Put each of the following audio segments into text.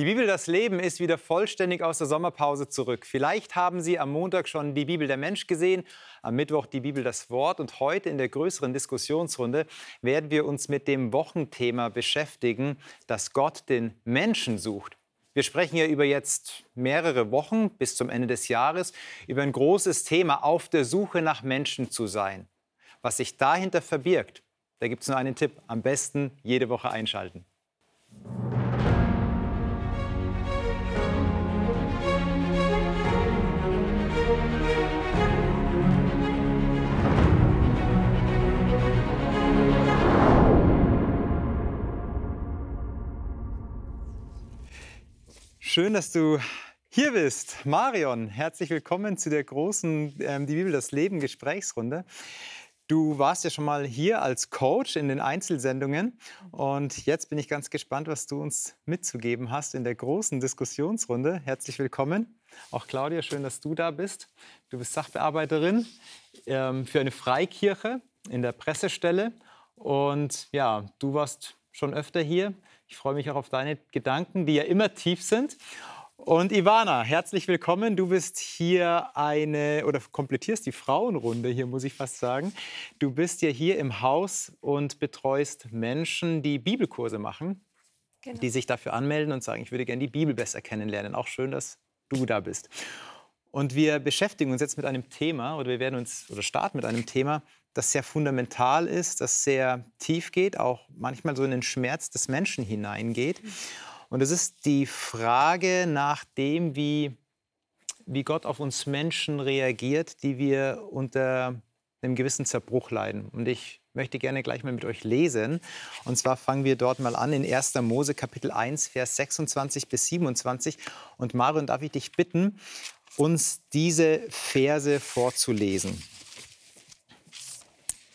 Die Bibel Das Leben ist wieder vollständig aus der Sommerpause zurück. Vielleicht haben Sie am Montag schon die Bibel der Mensch gesehen, am Mittwoch die Bibel das Wort und heute in der größeren Diskussionsrunde werden wir uns mit dem Wochenthema beschäftigen, dass Gott den Menschen sucht. Wir sprechen ja über jetzt mehrere Wochen bis zum Ende des Jahres über ein großes Thema, auf der Suche nach Menschen zu sein. Was sich dahinter verbirgt, da gibt es nur einen Tipp, am besten jede Woche einschalten. Schön, dass du hier bist. Marion, herzlich willkommen zu der großen ähm, Die Bibel, das Leben Gesprächsrunde. Du warst ja schon mal hier als Coach in den Einzelsendungen und jetzt bin ich ganz gespannt, was du uns mitzugeben hast in der großen Diskussionsrunde. Herzlich willkommen. Auch Claudia, schön, dass du da bist. Du bist Sachbearbeiterin ähm, für eine Freikirche in der Pressestelle und ja, du warst schon öfter hier. Ich freue mich auch auf deine Gedanken, die ja immer tief sind. Und Ivana, herzlich willkommen. Du bist hier eine oder komplettierst die Frauenrunde hier, muss ich fast sagen. Du bist ja hier im Haus und betreust Menschen, die Bibelkurse machen, genau. die sich dafür anmelden und sagen, ich würde gerne die Bibel besser kennenlernen. Auch schön, dass du da bist. Und wir beschäftigen uns jetzt mit einem Thema oder wir werden uns oder starten mit einem Thema, das sehr fundamental ist, das sehr tief geht, auch manchmal so in den Schmerz des Menschen hineingeht. Und es ist die Frage nach dem, wie, wie Gott auf uns Menschen reagiert, die wir unter einem gewissen Zerbruch leiden. Und ich möchte gerne gleich mal mit euch lesen. Und zwar fangen wir dort mal an in 1. Mose Kapitel 1, Vers 26 bis 27. Und Marion, darf ich dich bitten, uns diese Verse vorzulesen.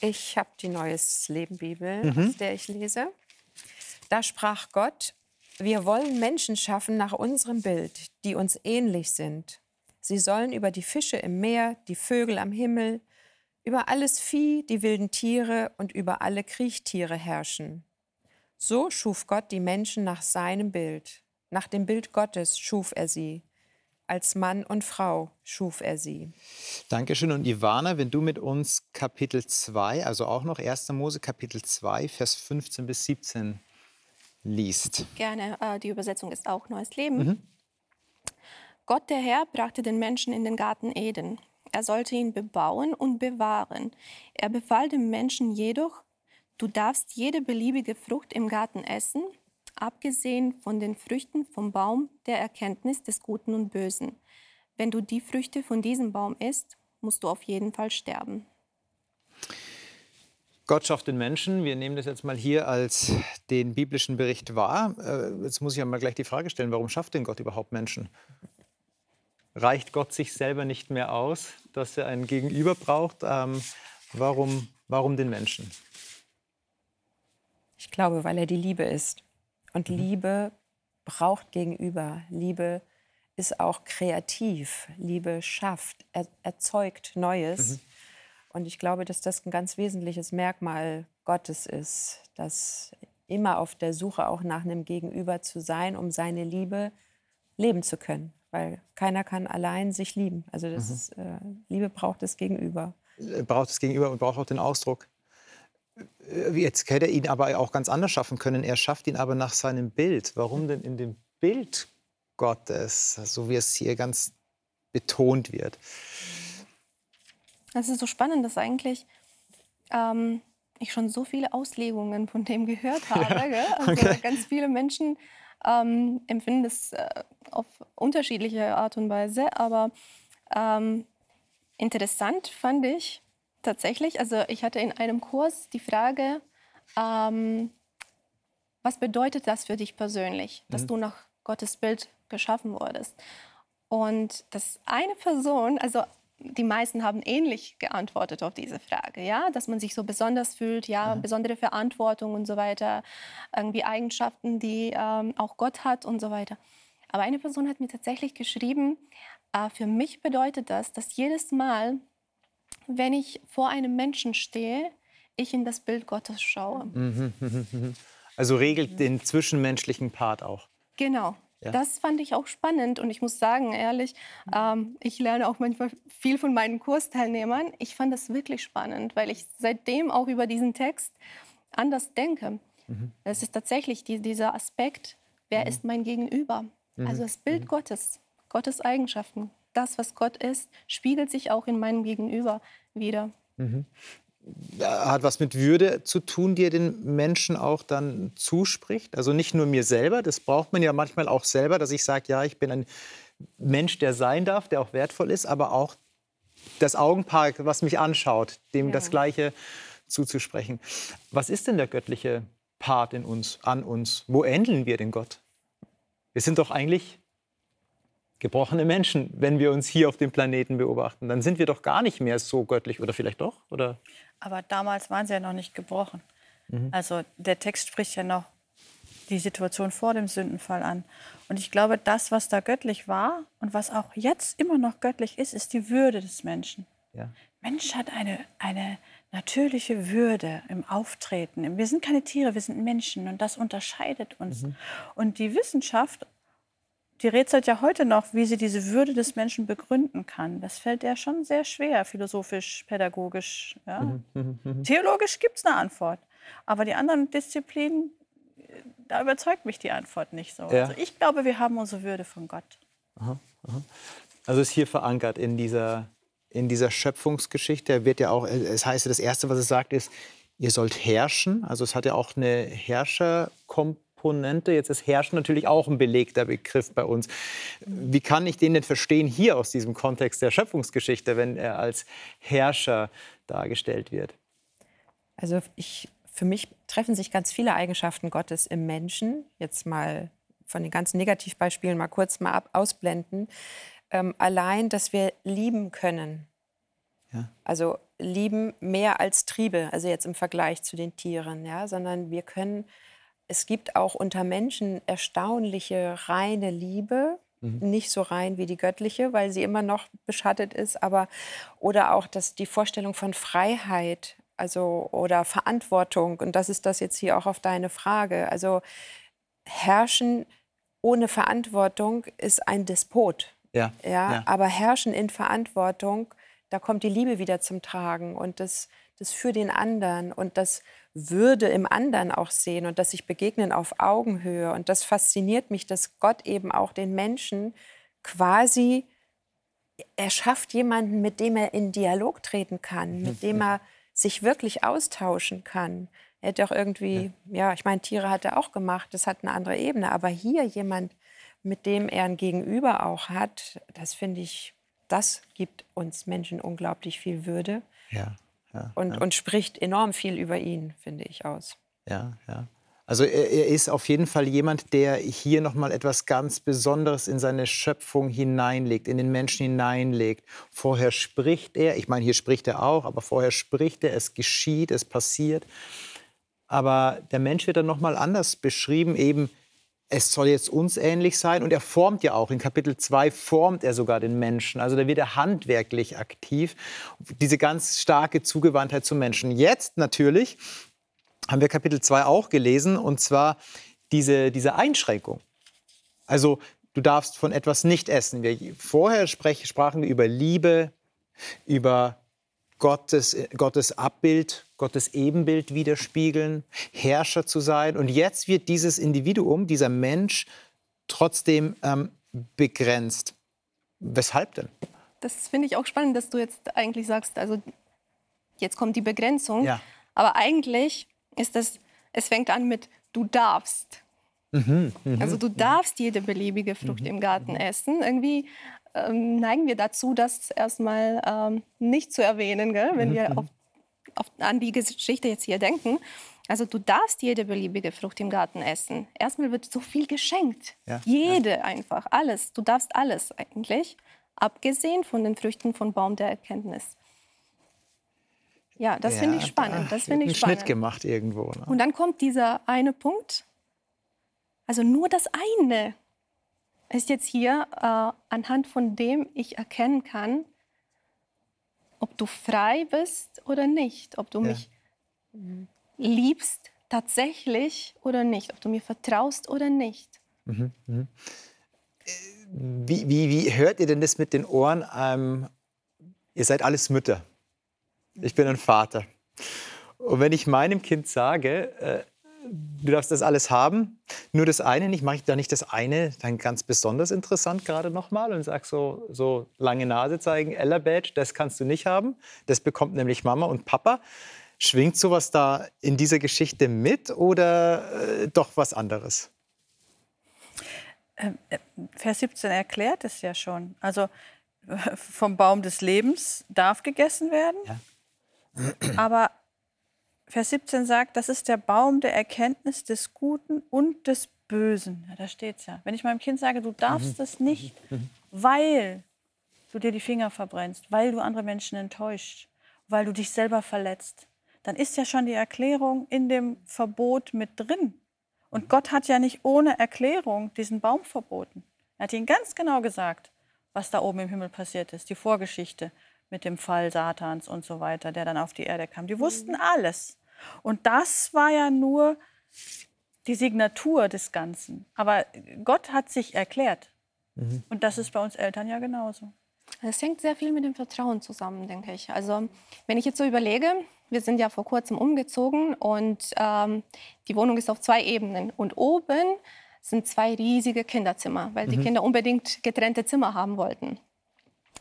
Ich habe die Neues Leben Bibel, mhm. aus der ich lese. Da sprach Gott, wir wollen Menschen schaffen nach unserem Bild, die uns ähnlich sind. Sie sollen über die Fische im Meer, die Vögel am Himmel, über alles Vieh, die wilden Tiere und über alle Kriechtiere herrschen. So schuf Gott die Menschen nach seinem Bild. Nach dem Bild Gottes schuf er sie als Mann und Frau schuf er sie. Dankeschön. Und Ivana, wenn du mit uns Kapitel 2, also auch noch 1. Mose Kapitel 2, Vers 15 bis 17 liest. Gerne. Äh, die Übersetzung ist auch Neues Leben. Mhm. Gott der Herr brachte den Menschen in den Garten Eden. Er sollte ihn bebauen und bewahren. Er befahl dem Menschen jedoch, du darfst jede beliebige Frucht im Garten essen, abgesehen von den Früchten vom Baum der Erkenntnis des Guten und Bösen. Wenn du die Früchte von diesem Baum isst, musst du auf jeden Fall sterben. Gott schafft den Menschen. Wir nehmen das jetzt mal hier als den biblischen Bericht wahr. Äh, jetzt muss ich ja mal gleich die Frage stellen, warum schafft denn Gott überhaupt Menschen? Reicht Gott sich selber nicht mehr aus, dass er ein Gegenüber braucht? Ähm, warum, warum den Menschen? Ich glaube, weil er die Liebe ist. Und mhm. Liebe braucht Gegenüber. Liebe ist auch kreativ. Liebe schafft, er, erzeugt Neues. Mhm. Und ich glaube, dass das ein ganz wesentliches Merkmal Gottes ist, dass immer auf der Suche auch nach einem Gegenüber zu sein, um seine Liebe leben zu können. Weil keiner kann allein sich lieben. Also das mhm. ist, äh, Liebe braucht das Gegenüber. Äh, braucht das Gegenüber und braucht auch den Ausdruck. Äh, jetzt hätte er ihn aber auch ganz anders schaffen können. Er schafft ihn aber nach seinem Bild. Warum denn in dem Bild Gottes, so wie es hier ganz betont wird? Das ist so spannend, dass eigentlich ähm, ich schon so viele Auslegungen von dem gehört habe. Ja, also okay. ganz viele Menschen ähm, empfinden das äh, auf unterschiedliche Art und Weise. Aber ähm, interessant fand ich, tatsächlich. Also ich hatte in einem Kurs die Frage, ähm, was bedeutet das für dich persönlich, dass mhm. du nach Gottes Bild geschaffen wurdest? Und dass eine Person, also die meisten haben ähnlich geantwortet auf diese Frage, ja, dass man sich so besonders fühlt, ja, mhm. besondere Verantwortung und so weiter, irgendwie Eigenschaften, die ähm, auch Gott hat und so weiter. Aber eine Person hat mir tatsächlich geschrieben, äh, für mich bedeutet das, dass jedes Mal, wenn ich vor einem Menschen stehe, ich in das Bild Gottes schaue. Mhm, also regelt den zwischenmenschlichen Part auch. Genau. ja. das fand ich auch spannend. Und ich muss sagen, ehrlich, ähm, ich lerne auch manchmal viel von meinen Kursteilnehmern. Ich fand das wirklich spannend, weil ich seitdem auch über diesen Text anders denke. Mhm. Es ist tatsächlich die, dieser Aspekt, wer mhm. ist mein Gegenüber? Mhm. Also das Bild mhm. Gottes, Gottes Eigenschaften, das, was Gott ist, spiegelt sich auch in meinem Gegenüber wieder. Mhm hat was mit Würde zu tun, die er den Menschen auch dann zuspricht. Also nicht nur mir selber, das braucht man ja manchmal auch selber, dass ich sage, ja, ich bin ein Mensch, der sein darf, der auch wertvoll ist, aber auch das Augenpaar, was mich anschaut, dem ja. das Gleiche zuzusprechen. Was ist denn der göttliche Part in uns, an uns? Wo ähneln wir den Gott? Wir sind doch eigentlich gebrochene Menschen, wenn wir uns hier auf dem Planeten beobachten. Dann sind wir doch gar nicht mehr so göttlich oder vielleicht doch? Oder? Aber damals waren sie ja noch nicht gebrochen. Mhm. Also der Text spricht ja noch die Situation vor dem Sündenfall an. Und ich glaube, das, was da göttlich war und was auch jetzt immer noch göttlich ist, ist die Würde des Menschen. Ja. Mensch hat eine, eine natürliche Würde im Auftreten. Wir sind keine Tiere, wir sind Menschen und das unterscheidet uns. Mhm. Und die Wissenschaft die rätselt ja heute noch, wie sie diese Würde des Menschen begründen kann. Das fällt ja schon sehr schwer, philosophisch, pädagogisch. Ja? Mhm, mhm, mhm. Theologisch gibt es eine Antwort. Aber die anderen Disziplinen, da überzeugt mich die Antwort nicht so. Ja. Also ich glaube, wir haben unsere Würde von Gott. Aha, aha. Also ist hier verankert in dieser, in dieser Schöpfungsgeschichte. Wird ja auch, es heißt, das Erste, was es sagt, ist, ihr sollt herrschen. Also es hat ja auch eine Herrscherkomponente Komponente. Jetzt ist Herrschen natürlich auch ein belegter Begriff bei uns. Wie kann ich den denn verstehen hier aus diesem Kontext der Schöpfungsgeschichte, wenn er als Herrscher dargestellt wird? Also ich, für mich treffen sich ganz viele Eigenschaften Gottes im Menschen. Jetzt mal von den ganzen Negativbeispielen mal kurz mal ab, ausblenden. Ähm, allein, dass wir lieben können. Ja. Also lieben mehr als Triebe, also jetzt im Vergleich zu den Tieren, ja, sondern wir können es gibt auch unter Menschen erstaunliche reine Liebe, mhm. nicht so rein wie die göttliche, weil sie immer noch beschattet ist, aber oder auch das, die Vorstellung von Freiheit, also oder Verantwortung und das ist das jetzt hier auch auf deine Frage. Also herrschen ohne Verantwortung ist ein Despot. Ja, ja, ja. aber herrschen in Verantwortung, da kommt die Liebe wieder zum Tragen und das das für den anderen und das Würde im anderen auch sehen und dass sich begegnen auf Augenhöhe. Und das fasziniert mich, dass Gott eben auch den Menschen quasi, er schafft jemanden, mit dem er in Dialog treten kann, mit dem er sich wirklich austauschen kann. Er hätte auch irgendwie, ja, ja ich meine, Tiere hat er auch gemacht, das hat eine andere Ebene, aber hier jemand, mit dem er ein Gegenüber auch hat, das finde ich, das gibt uns Menschen unglaublich viel Würde. Ja und, ja. und spricht enorm viel über ihn, finde ich, aus. Ja, ja. Also er, er, ist auf jeden Fall jemand, der hier noch mal etwas ganz Besonderes in seine Schöpfung hineinlegt, in den Menschen hineinlegt. Vorher spricht er, ich meine, hier spricht er auch, aber vorher spricht er, es geschieht, es passiert. Aber der Mensch wird dann noch mal anders beschrieben, eben es soll jetzt uns ähnlich sein. Und er formt ja auch, in Kapitel 2 formt er sogar den Menschen. Also da wird er handwerklich aktiv. Diese ganz starke Zugewandtheit zum Menschen. Jetzt natürlich haben wir Kapitel 2 auch gelesen, und zwar diese, diese Einschränkung. Also du darfst von etwas nicht essen. Wir, vorher sprech, sprachen wir über Liebe, über Gottes, Gottes Abbild, Gottes Ebenbild widerspiegeln, Herrscher zu sein. Und jetzt wird dieses Individuum, dieser Mensch, trotzdem ähm, begrenzt. Weshalb denn? Das finde ich auch spannend, dass du jetzt eigentlich sagst, also jetzt kommt die Begrenzung. Ja. Aber eigentlich ist das, es fängt an mit du darfst. Mhm, mh, also du darfst jede beliebige Frucht mhm, im Garten mhm. essen. Irgendwie ähm, neigen wir dazu, das erstmal ähm, nicht zu erwähnen, gell? wenn wir mhm. auf, auf, an die Geschichte jetzt hier denken. Also du darfst jede beliebige Frucht im Garten essen. Erstmal wird so viel geschenkt. Ja, jede ja. einfach, alles. Du darfst alles eigentlich, abgesehen von den Früchten von Baum der Erkenntnis. Ja, das ja, finde ich spannend. Das finde ich spannend. Schnitt gemacht irgendwo. Ne? Und dann kommt dieser eine Punkt. Also nur das eine ist jetzt hier, äh, anhand von dem ich erkennen kann, ob du frei bist oder nicht, ob du ja. mich liebst tatsächlich oder nicht, ob du mir vertraust oder nicht. Mhm, mh. wie, wie, wie hört ihr denn das mit den Ohren? Ähm, ihr seid alles Mütter. Ich bin ein Vater. Und wenn ich meinem Kind sage, äh, du darfst das alles haben, nur das eine nicht, mache ich da nicht das eine dann ganz besonders interessant gerade nochmal und sage so, so lange Nase zeigen, Ella Badge, das kannst du nicht haben, das bekommt nämlich Mama und Papa. Schwingt sowas da in dieser Geschichte mit oder äh, doch was anderes? Ähm, äh, Vers 17 erklärt es ja schon. Also vom Baum des Lebens darf gegessen werden, ja. aber Vers 17 sagt, das ist der Baum der Erkenntnis des Guten und des Bösen. Ja, da steht es ja. Wenn ich meinem Kind sage, du darfst mhm. es nicht, mhm. weil du dir die Finger verbrennst, weil du andere Menschen enttäuscht, weil du dich selber verletzt, dann ist ja schon die Erklärung in dem Verbot mit drin. Und Gott hat ja nicht ohne Erklärung diesen Baum verboten. Er hat ihnen ganz genau gesagt, was da oben im Himmel passiert ist, die Vorgeschichte mit dem Fall Satans und so weiter, der dann auf die Erde kam. Die wussten mhm. alles. Und das war ja nur die Signatur des Ganzen. Aber Gott hat sich erklärt. Mhm. Und das ist bei uns Eltern ja genauso. Es hängt sehr viel mit dem Vertrauen zusammen, denke ich. Also wenn ich jetzt so überlege, wir sind ja vor kurzem umgezogen und ähm, die Wohnung ist auf zwei Ebenen. Und oben sind zwei riesige Kinderzimmer, weil mhm. die Kinder unbedingt getrennte Zimmer haben wollten.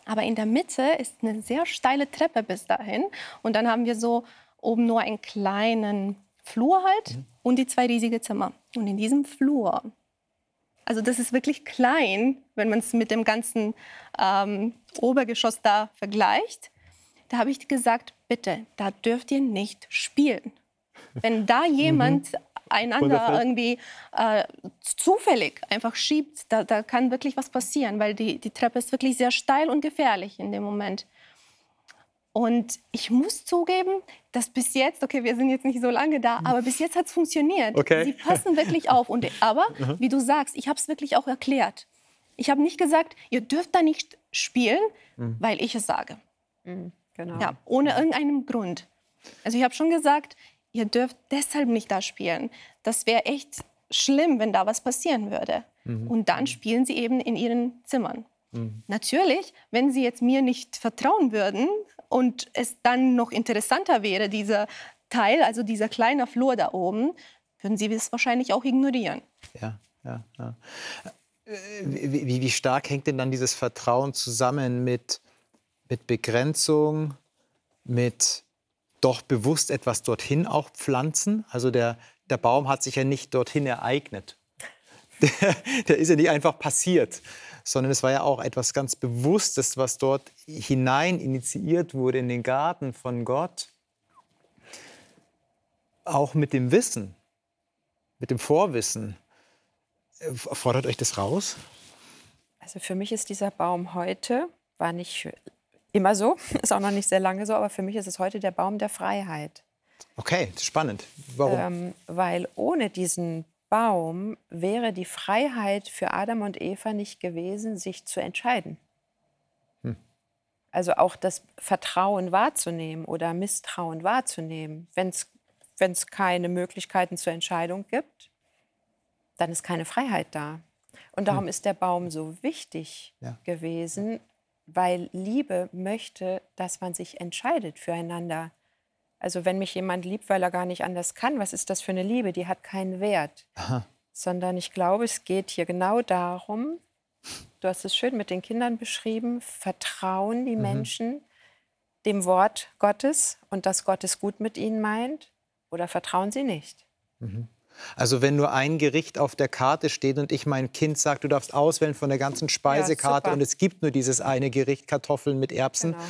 Aber in der Mitte ist eine sehr steile Treppe bis dahin. Und dann haben wir so oben nur einen kleinen Flur halt mhm. und die zwei riesige Zimmer. Und in diesem Flur, also das ist wirklich klein, wenn man es mit dem ganzen ähm, Obergeschoss da vergleicht, da habe ich gesagt, bitte, da dürft ihr nicht spielen. Wenn da jemand mhm einander irgendwie äh, zufällig einfach schiebt, da, da kann wirklich was passieren, weil die, die Treppe ist wirklich sehr steil und gefährlich in dem Moment. Und ich muss zugeben, dass bis jetzt, okay, wir sind jetzt nicht so lange da, aber bis jetzt hat es funktioniert. Okay. Sie passen wirklich auf. Und, aber, wie du sagst, ich habe es wirklich auch erklärt. Ich habe nicht gesagt, ihr dürft da nicht spielen, mhm. weil ich es sage. Mhm, genau. Ja, ohne irgendeinen Grund. Also ich habe schon gesagt, ihr dürft deshalb nicht da spielen. Das wäre echt schlimm, wenn da was passieren würde. Mhm. Und dann spielen sie eben in ihren Zimmern. Mhm. Natürlich, wenn sie jetzt mir nicht vertrauen würden und es dann noch interessanter wäre, dieser Teil, also dieser kleine Flur da oben, würden sie es wahrscheinlich auch ignorieren. Ja, ja, ja. Äh, wie, wie, stark hängt denn dann dieses Vertrauen zusammen mit, mit Begrenzung, mit doch bewusst etwas dorthin auch pflanzen. Also der, der Baum hat sich ja nicht dorthin ereignet. Der, der ist ja nicht einfach passiert, sondern es war ja auch etwas ganz Bewusstes, was dort hinein initiiert wurde in den Garten von Gott. Auch mit dem Wissen, mit dem Vorwissen. Fordert euch das raus? Also für mich ist dieser Baum heute, war nicht immer so, ist auch noch nicht sehr lange so, aber für mich ist es heute der Baum der Freiheit. Okay, spannend. Warum? Ähm, weil ohne diesen Baum wäre die Freiheit für Adam und Eva nicht gewesen, sich zu entscheiden. Hm. Also auch das Vertrauen wahrzunehmen oder Misstrauen wahrzunehmen. Wenn es keine Möglichkeiten zur Entscheidung gibt, dann ist keine Freiheit da. Und darum hm. ist der Baum so wichtig ja. gewesen, weil Liebe möchte, dass man sich entscheidet füreinander. Also wenn mich jemand liebt, weil er gar nicht anders kann, was ist das für eine Liebe? Die hat keinen Wert. Aha. Sondern ich glaube, es geht hier genau darum, du hast es schön mit den Kindern beschrieben, vertrauen die mhm. Menschen dem Wort Gottes und dass Gott es gut mit ihnen meint oder vertrauen sie nicht? Mhm. Also wenn nur ein Gericht auf der Karte steht und ich mein Kind sage, du darfst auswählen von der ganzen Speisekarte ja, und es gibt nur dieses eine Gericht Kartoffeln mit Erbsen, genau.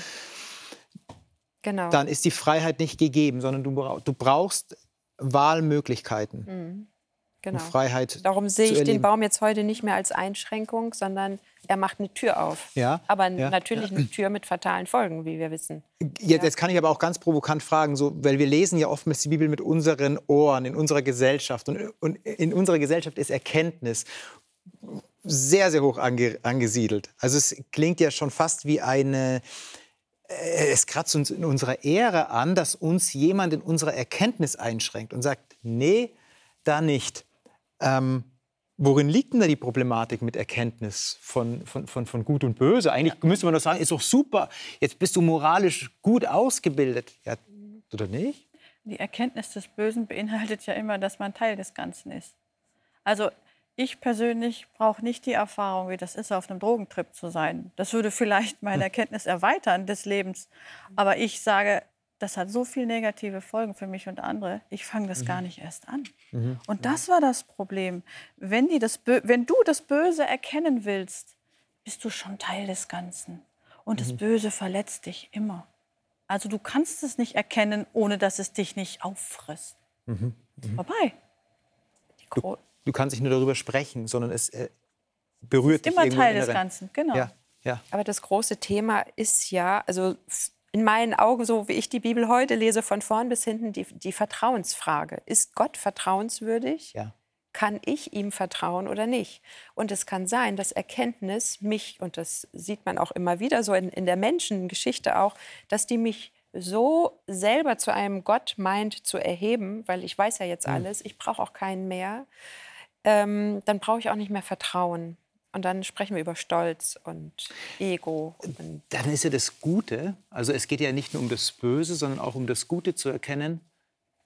Genau. dann ist die Freiheit nicht gegeben, sondern du, du brauchst Wahlmöglichkeiten. Mhm. Genau. Um Freiheit Darum sehe ich den Baum jetzt heute nicht mehr als Einschränkung, sondern er macht eine Tür auf. Ja, aber ja, natürlich ja. eine Tür mit fatalen Folgen, wie wir wissen. Jetzt, jetzt, kann ich aber auch ganz provokant fragen, so, weil wir lesen ja oftmals die Bibel mit unseren Ohren in unserer Gesellschaft. Und, und in unserer Gesellschaft ist Erkenntnis sehr, sehr hoch ange, angesiedelt. Also es klingt ja schon fast wie eine äh, es kratzt uns in unserer Ehre an, dass uns jemand in unserer Erkenntnis einschränkt und sagt, nee, da nicht. Ähm, Worin liegt denn da die Problematik mit Erkenntnis von, von, von, von Gut und Böse? Eigentlich ja. müsste man doch sagen, ist doch super, jetzt bist du moralisch gut ausgebildet. Ja, oder nicht? Die Erkenntnis des Bösen beinhaltet ja immer, dass man Teil des Ganzen ist. Also ich persönlich brauche nicht die Erfahrung, wie das ist, auf einem Drogentrip zu sein. Das würde vielleicht meine. Erkenntnis erweitern des Lebens. Aber ich sage, das hat so viele negative Folgen für mich und andere. Ich fange das mhm. gar nicht erst an. Mhm. Und das war das Problem. Wenn, die das wenn du das Böse erkennen willst, bist du schon Teil des Ganzen. Und mhm. das Böse verletzt dich immer. Also du kannst es nicht erkennen, ohne dass es dich nicht auffrisst. Mhm. Mhm. Vorbei. Du, du, kannst nicht nur darüber sprechen, sondern es äh, berührt dich immer Teil des Ganzen, genau. Ja, ja. Aber das große Thema ist ja, also in meinen Augen, so wie ich die Bibel heute lese, von vorn bis hinten die, die Vertrauensfrage. Ist Gott vertrauenswürdig? Ja. Kann ich ihm vertrauen oder nicht? Und es kann sein, dass Erkenntnis mich, und das sieht man auch immer wieder so in, in der Menschengeschichte auch, dass die mich so selber zu einem Gott meint zu erheben, weil ich weiß ja jetzt hm. alles, ich brauche auch keinen mehr, ähm, dann brauche ich auch nicht mehr Vertrauen. Und dann sprechen wir über Stolz und Ego. Und dann ist ja das Gute, also es geht ja nicht nur um das Böse, sondern auch um das Gute zu erkennen.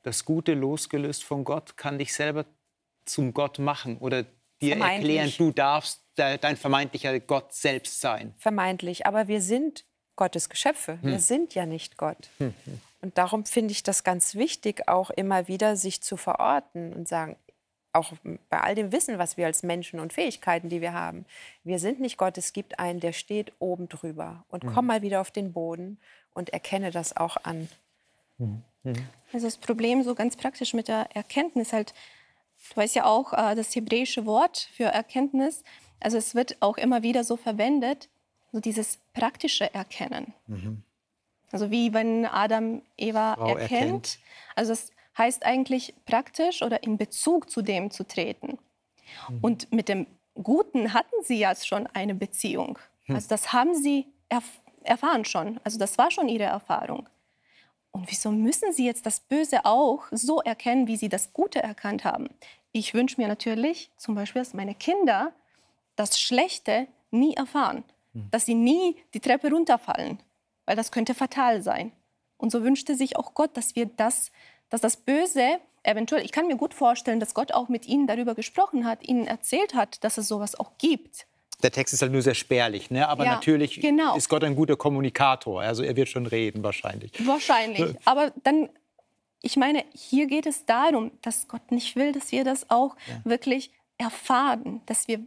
Das Gute losgelöst von Gott kann dich selber zum Gott machen oder dir erklären, du darfst dein vermeintlicher Gott selbst sein. Vermeintlich, aber wir sind Gottes Geschöpfe. Hm. Wir sind ja nicht Gott. Hm, hm. Und darum finde ich das ganz wichtig, auch immer wieder sich zu verorten und sagen, auch bei all dem Wissen, was wir als Menschen und Fähigkeiten, die wir haben, wir sind nicht Gott. Es gibt einen, der steht oben drüber. Und mhm. komm mal wieder auf den Boden und erkenne das auch an. Mhm. mhm. Also das Problem so ganz praktisch mit der Erkenntnis halt, du weißt ja auch, äh, das hebräische Wort für Erkenntnis, also es wird auch immer wieder so verwendet, so dieses praktische Erkennen. Mhm. Also wie wenn Adam Eva Frau erkennt. erkennt. Also das heißt eigentlich praktisch oder in Bezug zu dem zu treten. Mhm. Und mit dem Guten hatten sie ja schon eine Beziehung. Mhm. Also das haben sie erf erfahren schon. Also das war schon ihre Erfahrung. Und wieso müssen sie jetzt das Böse auch so erkennen, wie sie das Gute erkannt haben? Ich wünsche mir natürlich zum Beispiel, dass meine Kinder das Schlechte nie erfahren, mhm. dass sie nie die Treppe runterfallen, weil das könnte fatal sein. Und so wünschte sich auch Gott, dass wir das dass das Böse eventuell, ich kann mir gut vorstellen, dass Gott auch mit ihnen darüber gesprochen hat, ihnen erzählt hat, dass es sowas auch gibt. Der Text ist halt nur sehr spärlich, ne? aber ja, natürlich genau. ist Gott ein guter Kommunikator. Also er wird schon reden wahrscheinlich. Wahrscheinlich. Aber dann, ich meine, hier geht es darum, dass Gott nicht will, dass wir das auch ja. wirklich erfahren, dass wir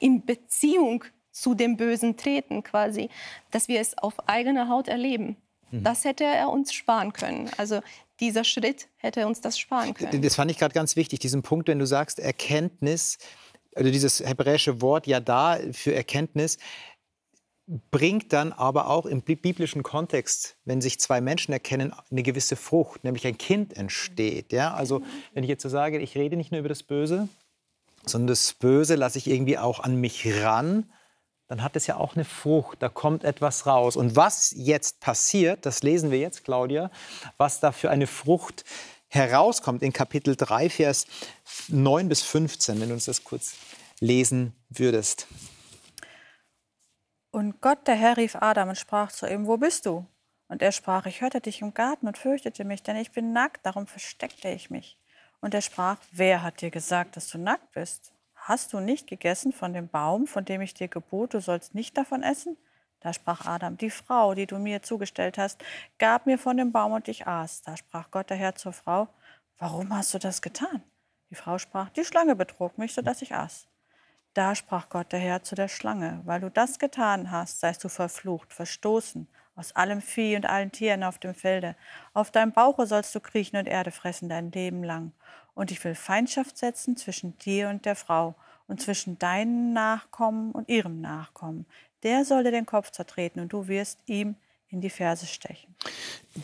in Beziehung zu dem Bösen treten quasi, dass wir es auf eigene Haut erleben. Mhm. Das hätte er uns sparen können. Also dieser Schritt hätte uns das sparen können. Das fand ich gerade ganz wichtig, diesen Punkt, wenn du sagst Erkenntnis, also dieses hebräische Wort ja da für Erkenntnis, bringt dann aber auch im biblischen Kontext, wenn sich zwei Menschen erkennen, eine gewisse Frucht, nämlich ein Kind entsteht. Ja? Also wenn ich jetzt so sage, ich rede nicht nur über das Böse, sondern das Böse lasse ich irgendwie auch an mich ran dann hat es ja auch eine Frucht, da kommt etwas raus. Und was jetzt passiert, das lesen wir jetzt, Claudia, was da für eine Frucht herauskommt in Kapitel 3, Vers 9 bis 15, wenn du uns das kurz lesen würdest. Und Gott, der Herr, rief Adam und sprach zu ihm, wo bist du? Und er sprach, ich hörte dich im Garten und fürchtete mich, denn ich bin nackt, darum versteckte ich mich. Und er sprach, wer hat dir gesagt, dass du nackt bist? Hast du nicht gegessen von dem Baum, von dem ich dir gebot, du sollst nicht davon essen? Da sprach Adam, die Frau, die du mir zugestellt hast, gab mir von dem Baum und ich aß. Da sprach Gott der Herr zur Frau, warum hast du das getan? Die Frau sprach, die Schlange betrog mich, sodass ich aß. Da sprach Gott der Herr zu der Schlange, weil du das getan hast, seist du verflucht, verstoßen aus allem Vieh und allen Tieren auf dem Felde. Auf deinem Bauche sollst du kriechen und Erde fressen dein Leben lang. Und ich will Feindschaft setzen zwischen dir und der Frau und zwischen deinen Nachkommen und ihrem Nachkommen. Der soll dir den Kopf zertreten und du wirst ihm in die Ferse stechen.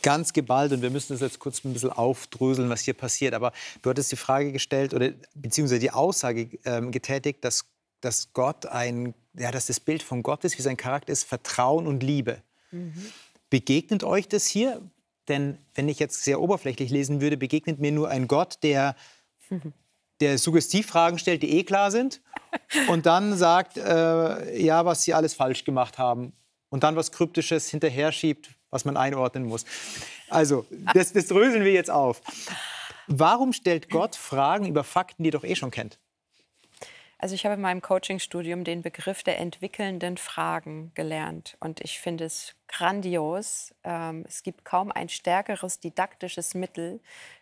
Ganz geballt und wir müssen das jetzt kurz ein bisschen aufdröseln, was hier passiert. Aber du hattest die Frage gestellt oder beziehungsweise die Aussage ähm, getätigt, dass, dass Gott ein, ja, dass das Bild von Gott ist, wie sein Charakter ist, Vertrauen und Liebe. Mhm. Begegnet euch das hier? Denn wenn ich jetzt sehr oberflächlich lesen würde, begegnet mir nur ein Gott, der der Suggestivfragen stellt, die eh klar sind. Und dann sagt, äh, ja, was sie alles falsch gemacht haben. Und dann was Kryptisches hinterher schiebt, was man einordnen muss. Also, das, das dröseln wir jetzt auf. Warum stellt Gott Fragen über Fakten, die er doch eh schon kennt? Also ich habe in meinem Coachingstudium den Begriff der entwickelnden Fragen gelernt und ich finde es grandios. Ähm, es gibt kaum ein stärkeres didaktisches Mittel,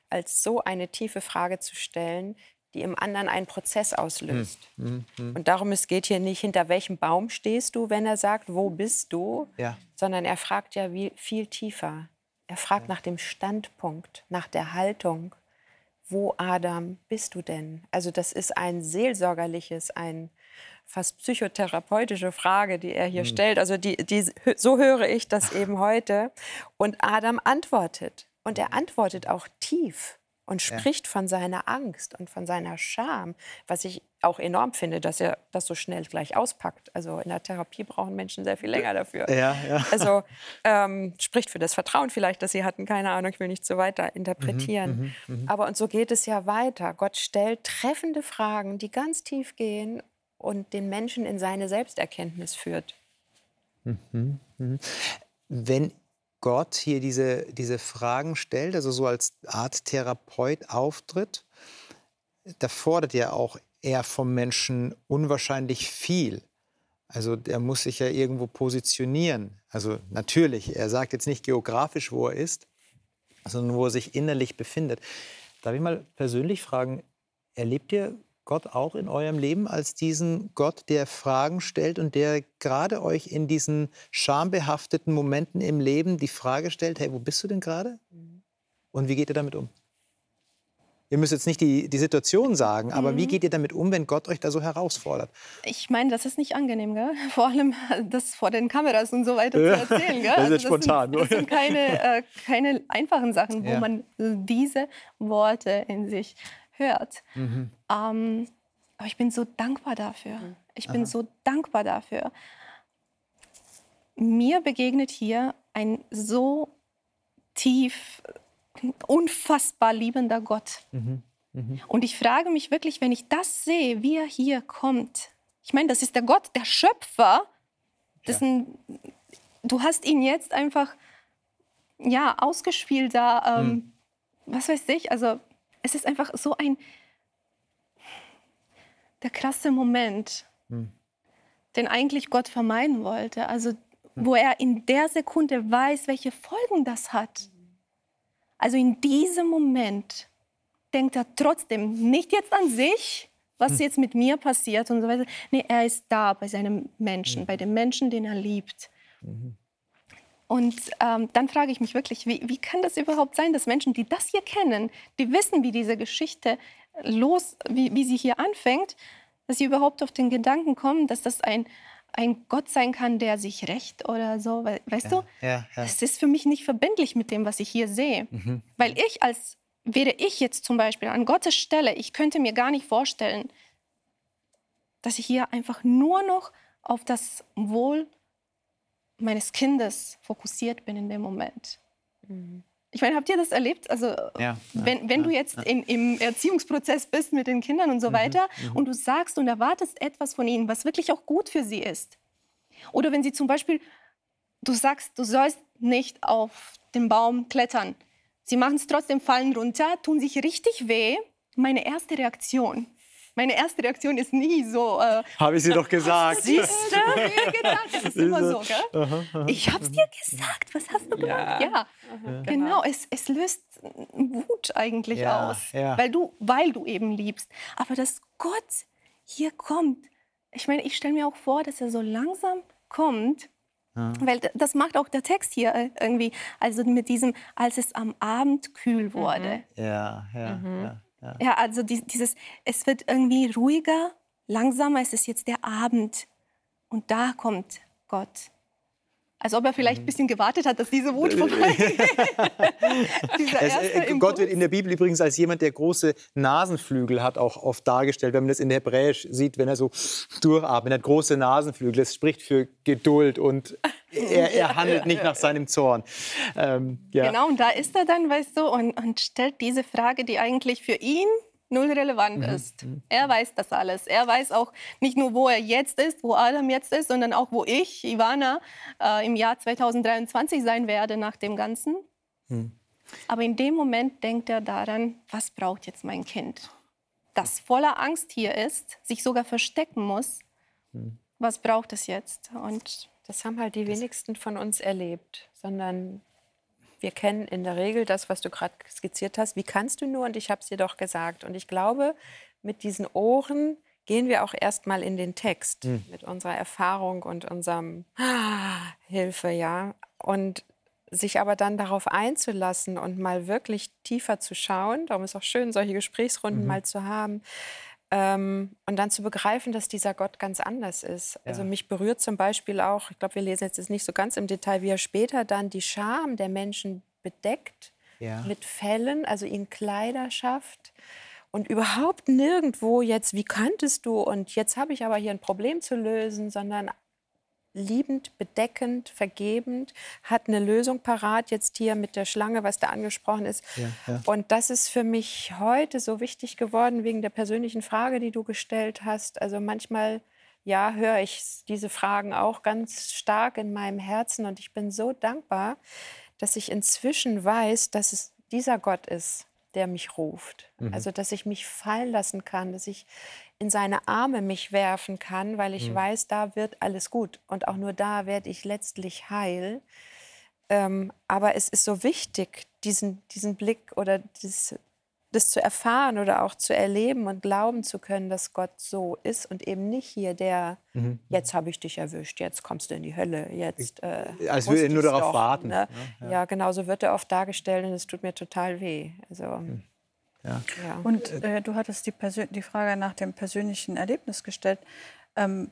als so eine tiefe Frage zu stellen, die im anderen einen Prozess auslöst. Hm, hm, hm. Und darum, es geht hier nicht, hinter welchem Baum stehst du, wenn er sagt, wo bist du, ja. sondern er fragt ja wie, viel tiefer. Er fragt ja. nach dem Standpunkt, nach der Haltung. Wo, Adam, bist du denn? Also das ist ein seelsorgerliches, ein fast psychotherapeutische Frage, die er hier mhm. stellt. Also die, die, so höre ich das eben heute. Und Adam antwortet. Und er antwortet auch tief und spricht ja. von seiner Angst und von seiner Scham, was ich auch enorm finde, dass er das so schnell gleich auspackt. Also in der Therapie brauchen Menschen sehr viel länger dafür. Ja, ja. Also ähm, spricht für das Vertrauen vielleicht, das sie hatten, keine Ahnung, ich will nicht so weiter interpretieren. Mhm, mh, mh. Aber und so geht es ja weiter. Gott stellt treffende Fragen, die ganz tief gehen und den Menschen in seine Selbsterkenntnis führt. Mhm, mh. Wenn Gott hier diese, diese Fragen stellt, also so als Art Therapeut auftritt, da fordert ja auch er vom Menschen unwahrscheinlich viel. Also er muss sich ja irgendwo positionieren. Also natürlich, er sagt jetzt nicht geografisch, wo er ist, sondern wo er sich innerlich befindet. Darf ich mal persönlich fragen, erlebt ihr Gott auch in eurem Leben als diesen Gott, der Fragen stellt und der gerade euch in diesen schambehafteten Momenten im Leben die Frage stellt, hey, wo bist du denn gerade? Mhm. Und wie geht ihr damit um? Ihr müsst jetzt nicht die, die Situation sagen, aber mhm. wie geht ihr damit um, wenn Gott euch da so herausfordert? Ich meine, das ist nicht angenehm, gell? vor allem das vor den Kameras und so weiter ja. zu erzählen. Gell? Das ist also, spontan. Das sind, das sind keine, äh, keine einfachen Sachen, wo ja. man diese Worte in sich hört. Mhm. Ähm, aber ich bin so dankbar dafür. Mhm. Ich bin Aha. so dankbar dafür. Mir begegnet hier ein so tief, unfassbar liebender Gott. Mhm. Mhm. Und ich frage mich wirklich, wenn ich das sehe, wie er hier kommt. Ich meine, das ist der Gott, der Schöpfer. Dessen, ja. Du hast ihn jetzt einfach ja, ausgespielt da. Ähm, mhm. Was weiß ich, also es ist einfach so ein der krasse Moment, hm. den eigentlich Gott vermeiden wollte. Also hm. wo er in der Sekunde weiß, welche Folgen das hat. Also in diesem Moment denkt er trotzdem nicht jetzt an sich, was hm. jetzt mit mir passiert und so weiter. Nee, er ist da bei seinem Menschen, bei dem Menschen, den er liebt. Mhm. Und ähm, dann frage ich mich wirklich, wie, wie kann das überhaupt sein, dass Menschen, die das hier kennen, die wissen, wie diese Geschichte los, wie, wie sie hier anfängt, dass sie überhaupt auf den Gedanken kommen, dass das ein, ein Gott sein kann, der sich rächt oder so. Weißt ja, du? Ja, ja. Das ist für mich nicht verbindlich mit dem, was ich hier sehe. Mhm. Weil ich als, wäre ich jetzt zum Beispiel an Gottes Stelle, ich könnte mir gar nicht vorstellen, dass ich hier einfach nur noch auf das Wohl meines Kindes fokussiert bin in dem Moment. Mhm. Ich meine, habt ihr das erlebt? Also, ja, wenn, wenn ja, du jetzt ja. in, im Erziehungsprozess bist mit den Kindern und so mhm, weiter mhm. und du sagst und erwartest etwas von ihnen, was wirklich auch gut für sie ist. Oder wenn sie zum Beispiel, du sagst, du sollst nicht auf den Baum klettern. Sie machen es trotzdem, fallen runter, tun sich richtig weh. Meine erste Reaktion meine erste Reaktion ist nie so. Äh, habe ich sie doch gesagt. Siehst du, gedacht. Das ist immer so, gell? Aha, aha. Ich habe es dir gesagt. Was hast du gemacht? Ja, ja. Aha, genau. genau. Es, es löst Wut eigentlich ja, aus, ja. weil du, weil du eben liebst. Aber dass Gott hier kommt, ich meine, ich stelle mir auch vor, dass er so langsam kommt. Ja. Weil das macht auch der Text hier äh, irgendwie, also mit diesem, als es am Abend kühl wurde. Mhm. Ja, ja, mhm. ja. Ja, ja also die, dieses, es wird irgendwie ruhiger, langsamer, es ist jetzt der Abend und da kommt Gott. Als ob er vielleicht ein mhm. bisschen gewartet hat, dass diese Wut vorbei äh, Gott wird in der Bibel übrigens als jemand, der große Nasenflügel hat, auch oft dargestellt. Wenn man das in Hebräisch sieht, wenn er so durchatmet, er hat große Nasenflügel. Das spricht für Geduld und er, er handelt nicht nach seinem Zorn. Ähm, ja. Genau, und da ist er dann, weißt du, und, und stellt diese Frage, die eigentlich für ihn null relevant mhm. ist. Er weiß das alles. Er weiß auch nicht nur, wo er jetzt ist, wo Adam jetzt ist, sondern auch, wo ich, Ivana, äh, im Jahr 2023 sein werde nach dem Ganzen. Mhm. Aber in dem Moment denkt er daran, was braucht jetzt mein Kind? Das voller Angst hier ist, sich sogar verstecken muss. Mhm. Was braucht es jetzt? Und das haben halt die wenigsten von uns erlebt, sondern wir kennen in der Regel das, was du gerade skizziert hast. Wie kannst du nur? Und ich habe es dir doch gesagt. Und ich glaube, mit diesen Ohren gehen wir auch erstmal in den Text mhm. mit unserer Erfahrung und unserem ah, Hilfe, ja. Und sich aber dann darauf einzulassen und mal wirklich tiefer zu schauen, darum ist auch schön, solche Gesprächsrunden mhm. mal zu haben, ähm, und dann zu begreifen, dass dieser Gott ganz anders ist. Also ja. Also mich berührt zum Beispiel auch, ich glaube, wir lesen jetzt nicht so ganz im Detail, wie er später dann die Scham der Menschen bedeckt ja. mit Fellen, also ihnen Kleider schafft. Und überhaupt nirgendwo jetzt, wie kanntest du und jetzt habe ich aber hier ein Problem zu lösen, sondern liebend, bedeckend, vergebend, hat eine Lösung parat, jetzt hier mit der Schlange, was da angesprochen ist. Ja, ja. Und das ist für mich heute so wichtig geworden, wegen der persönlichen Frage, die du gestellt hast. Also manchmal, ja, höre ich diese Fragen auch ganz stark in meinem Herzen und ich bin so dankbar, dass ich inzwischen weiß, dass es dieser Gott ist, der mich ruft. Mhm. Also, dass ich mich fallen lassen kann, dass ich in seine Arme mich werfen kann, weil ich mhm. weiß, da wird alles gut und auch nur da werde ich letztlich heil. Ähm, aber es ist so wichtig, diesen, diesen Blick oder das, das zu erfahren oder auch zu erleben und glauben zu können, dass Gott so ist und eben nicht hier der, mhm. jetzt habe ich dich erwischt, jetzt kommst du in die Hölle, jetzt. Äh, Als würde er nur darauf doch, warten. Ne? Ja, ja. ja, genau so wird er oft dargestellt und es tut mir total weh. Also, mhm. Ja. ja. Und äh, du hattest die, die, Frage nach dem persönlichen Erlebnis gestellt. Ähm,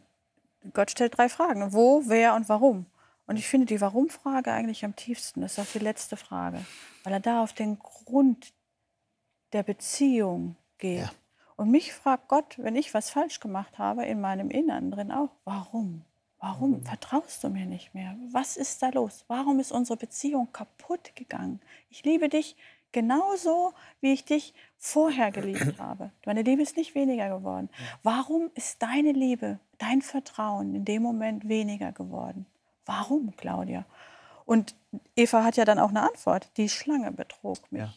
Gott stellt drei Fragen. Wo, wer und warum? Und ich finde die Warum-Frage eigentlich am tiefsten. Das ist auch die letzte Frage. Weil er da auf den Grund der Beziehung geht. Ja. Und mich fragt Gott, wenn ich was falsch gemacht habe, in meinem Innern drin auch, warum? Warum mhm. vertraust du mir nicht mehr? Was ist da los? Warum ist unsere Beziehung kaputt gegangen? Ich liebe dich genauso, wie ich dich vorher geliebt habe. Deine Liebe ist nicht weniger geworden. Warum ist deine Liebe, dein Vertrauen in dem Moment weniger geworden? Warum, Claudia? Und Eva hat ja dann auch eine Antwort. Die Schlange betrog mich. Ja.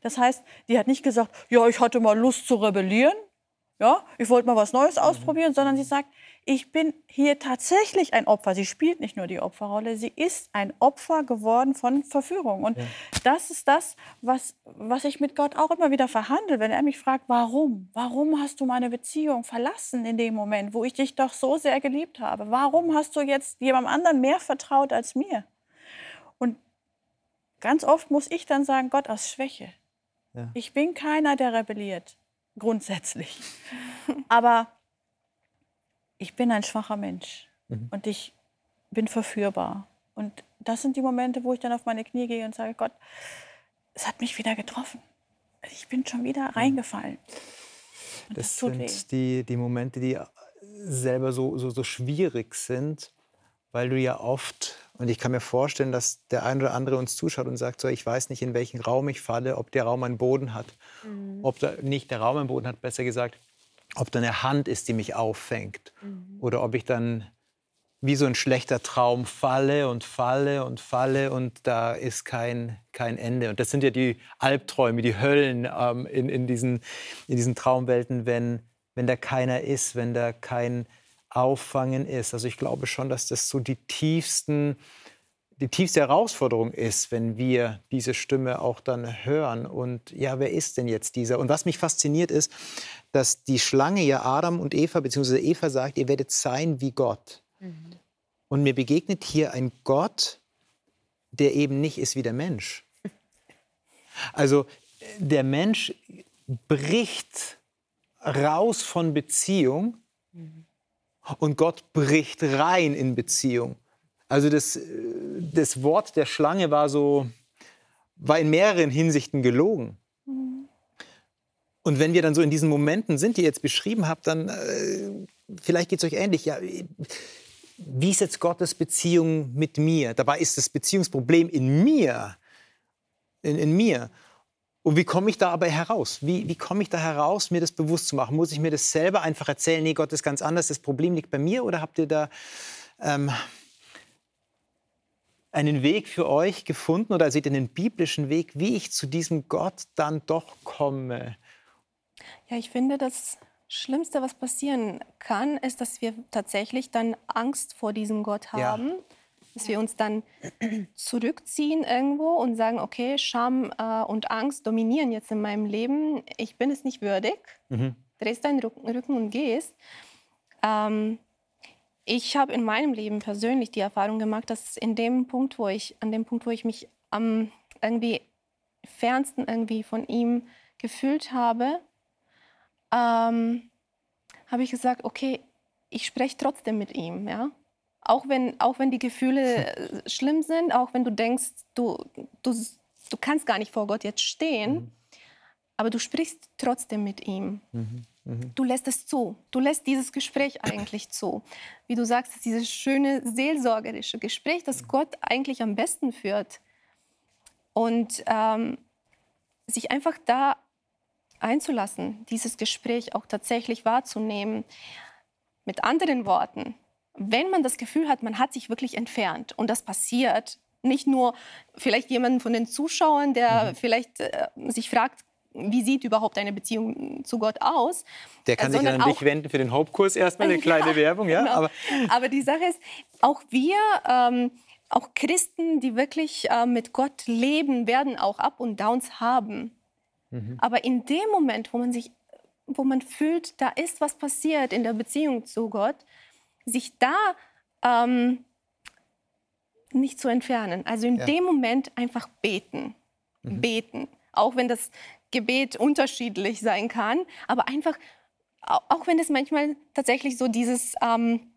Das heißt, die hat nicht gesagt, ja, ich hatte mal Lust zu rebellieren. Ja, ich wollte mal was Neues mhm. ausprobieren, sondern sie sagt, ich bin hier tatsächlich ein Opfer. Sie spielt nicht nur die Opferrolle, sie ist ein Opfer geworden von Verführung. Und ja. das ist das, was, was ich mit Gott auch immer wieder verhandle, wenn er mich fragt, warum? Warum hast du meine Beziehung verlassen in dem Moment, wo ich dich doch so sehr geliebt habe? Warum hast du jetzt jemandem anderen mehr vertraut als mir? Ganz oft muss ich dann sagen, Gott aus Schwäche. Ja. Ich bin keiner, der rebelliert grundsätzlich. Aber ich bin ein schwacher Mensch mhm. und ich bin verführbar. Und das sind die Momente, wo ich dann auf meine Knie gehe und sage, Gott, es hat mich wieder getroffen. Ich bin schon wieder reingefallen. Und das, das sind die, die Momente, die selber so, so, so schwierig sind, weil du ja oft, und ich kann mir vorstellen, dass der ein oder andere uns zuschaut und sagt, so, ich weiß nicht, in welchen Raum ich falle, ob der Raum einen Boden hat, mhm. ob da nicht der Raum einen Boden hat, besser gesagt, ob da eine Hand ist, die mich auffängt mhm. oder ob ich dann wie so ein schlechter Traum falle und falle und falle und da ist kein, kein Ende. Und das sind ja die Albträume, die Höllen ähm, in, in, diesen, in diesen Traumwelten, wenn, wenn da keiner ist, wenn da kein Auffangen ist. Also ich glaube schon, dass das so die tiefsten die tiefste Herausforderung ist, wenn wir diese Stimme auch dann hören. Und ja, wer ist denn jetzt dieser? Und was mich fasziniert ist, dass die Schlange ja Adam und Eva, beziehungsweise Eva sagt, ihr werdet sein wie Gott. Mhm. Und mir begegnet hier ein Gott, der eben nicht ist wie der Mensch. Also der Mensch bricht raus von Beziehung mhm. Und Gott bricht rein in Beziehung. Also das, das Wort der Schlange war so, war in mehreren Hinsichten gelogen. Und wenn wir dann so in diesen Momenten sind, die ihr jetzt beschrieben habt, dann äh, vielleicht geht es euch ähnlich. Ja, wie ist jetzt Gottes Beziehung mit mir? Dabei ist das Beziehungsproblem in mir. In, in mir. Und wie komme ich da aber heraus? Wie, wie komme ich da heraus, mir das bewusst zu machen? Muss ich mir das selber einfach erzählen, nee, Gott ist ganz anders, das Problem liegt bei mir? Oder habt ihr da ähm, einen Weg für euch gefunden oder seht ihr einen biblischen Weg, wie ich zu diesem Gott dann doch komme? Ja, ich finde, das Schlimmste, was passieren kann, ist, dass wir tatsächlich dann Angst vor diesem Gott haben. Ja. Dass wir uns dann zurückziehen irgendwo und sagen, okay, Scham äh, und Angst dominieren jetzt in meinem Leben. Ich bin es nicht würdig. Mhm. Drehst deinen Rücken und gehst. Ähm, ich habe in meinem Leben persönlich die Erfahrung gemacht, dass in dem Punkt, wo ich, an dem Punkt, wo ich mich am irgendwie fernsten irgendwie von ihm gefühlt habe, ähm, habe ich gesagt, okay, ich spreche trotzdem mit ihm, ja. Auch wenn, auch wenn die Gefühle äh, schlimm sind, auch wenn du denkst, du, du, du kannst gar nicht vor Gott jetzt stehen, mhm. aber du sprichst trotzdem mit ihm. Mhm. Mhm. Du lässt es zu. Du lässt dieses Gespräch eigentlich zu. Wie du sagst, dieses schöne seelsorgerische Gespräch, das mhm. Gott eigentlich am besten führt. Und ähm, sich einfach da einzulassen, dieses Gespräch auch tatsächlich wahrzunehmen. Mit anderen Worten, wenn man das Gefühl hat, man hat sich wirklich entfernt und das passiert, nicht nur vielleicht jemanden von den Zuschauern, der mhm. vielleicht äh, sich fragt, wie sieht überhaupt eine Beziehung zu Gott aus? Der kann sich an dich wenden für den Hauptkurs erstmal, eine kleine ja, Werbung, ja. Genau. Aber, Aber die Sache ist, auch wir, ähm, auch Christen, die wirklich äh, mit Gott leben, werden auch Up und Downs haben. Mhm. Aber in dem Moment, wo man sich, wo man fühlt, da ist was passiert in der Beziehung zu Gott, sich da ähm, nicht zu entfernen. Also in ja. dem Moment einfach beten. Mhm. Beten. Auch wenn das Gebet unterschiedlich sein kann, aber einfach, auch wenn es manchmal tatsächlich so dieses ähm,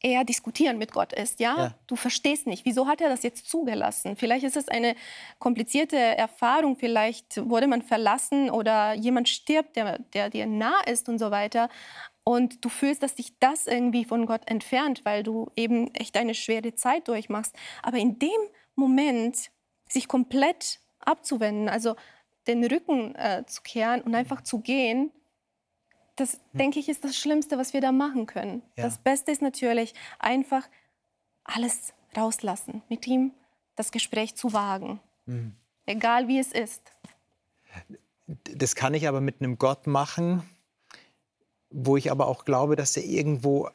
eher diskutieren mit Gott ist, ja? ja? Du verstehst nicht, wieso hat er das jetzt zugelassen? Vielleicht ist es eine komplizierte Erfahrung, vielleicht wurde man verlassen oder jemand stirbt, der, der dir nah ist und so weiter. Und du fühlst, dass dich das irgendwie von Gott entfernt, weil du eben echt eine schwere Zeit durchmachst. Aber in dem Moment sich komplett abzuwenden, also den Rücken äh, zu kehren und einfach zu gehen, das, hm. denke ich, ist das Schlimmste, was wir da machen können. Ja. Das Beste ist natürlich einfach alles rauslassen, mit ihm das Gespräch zu wagen, mhm. egal wie es ist. Das kann ich aber mit einem Gott machen, wo ich aber auch glaube, dass er irgendwo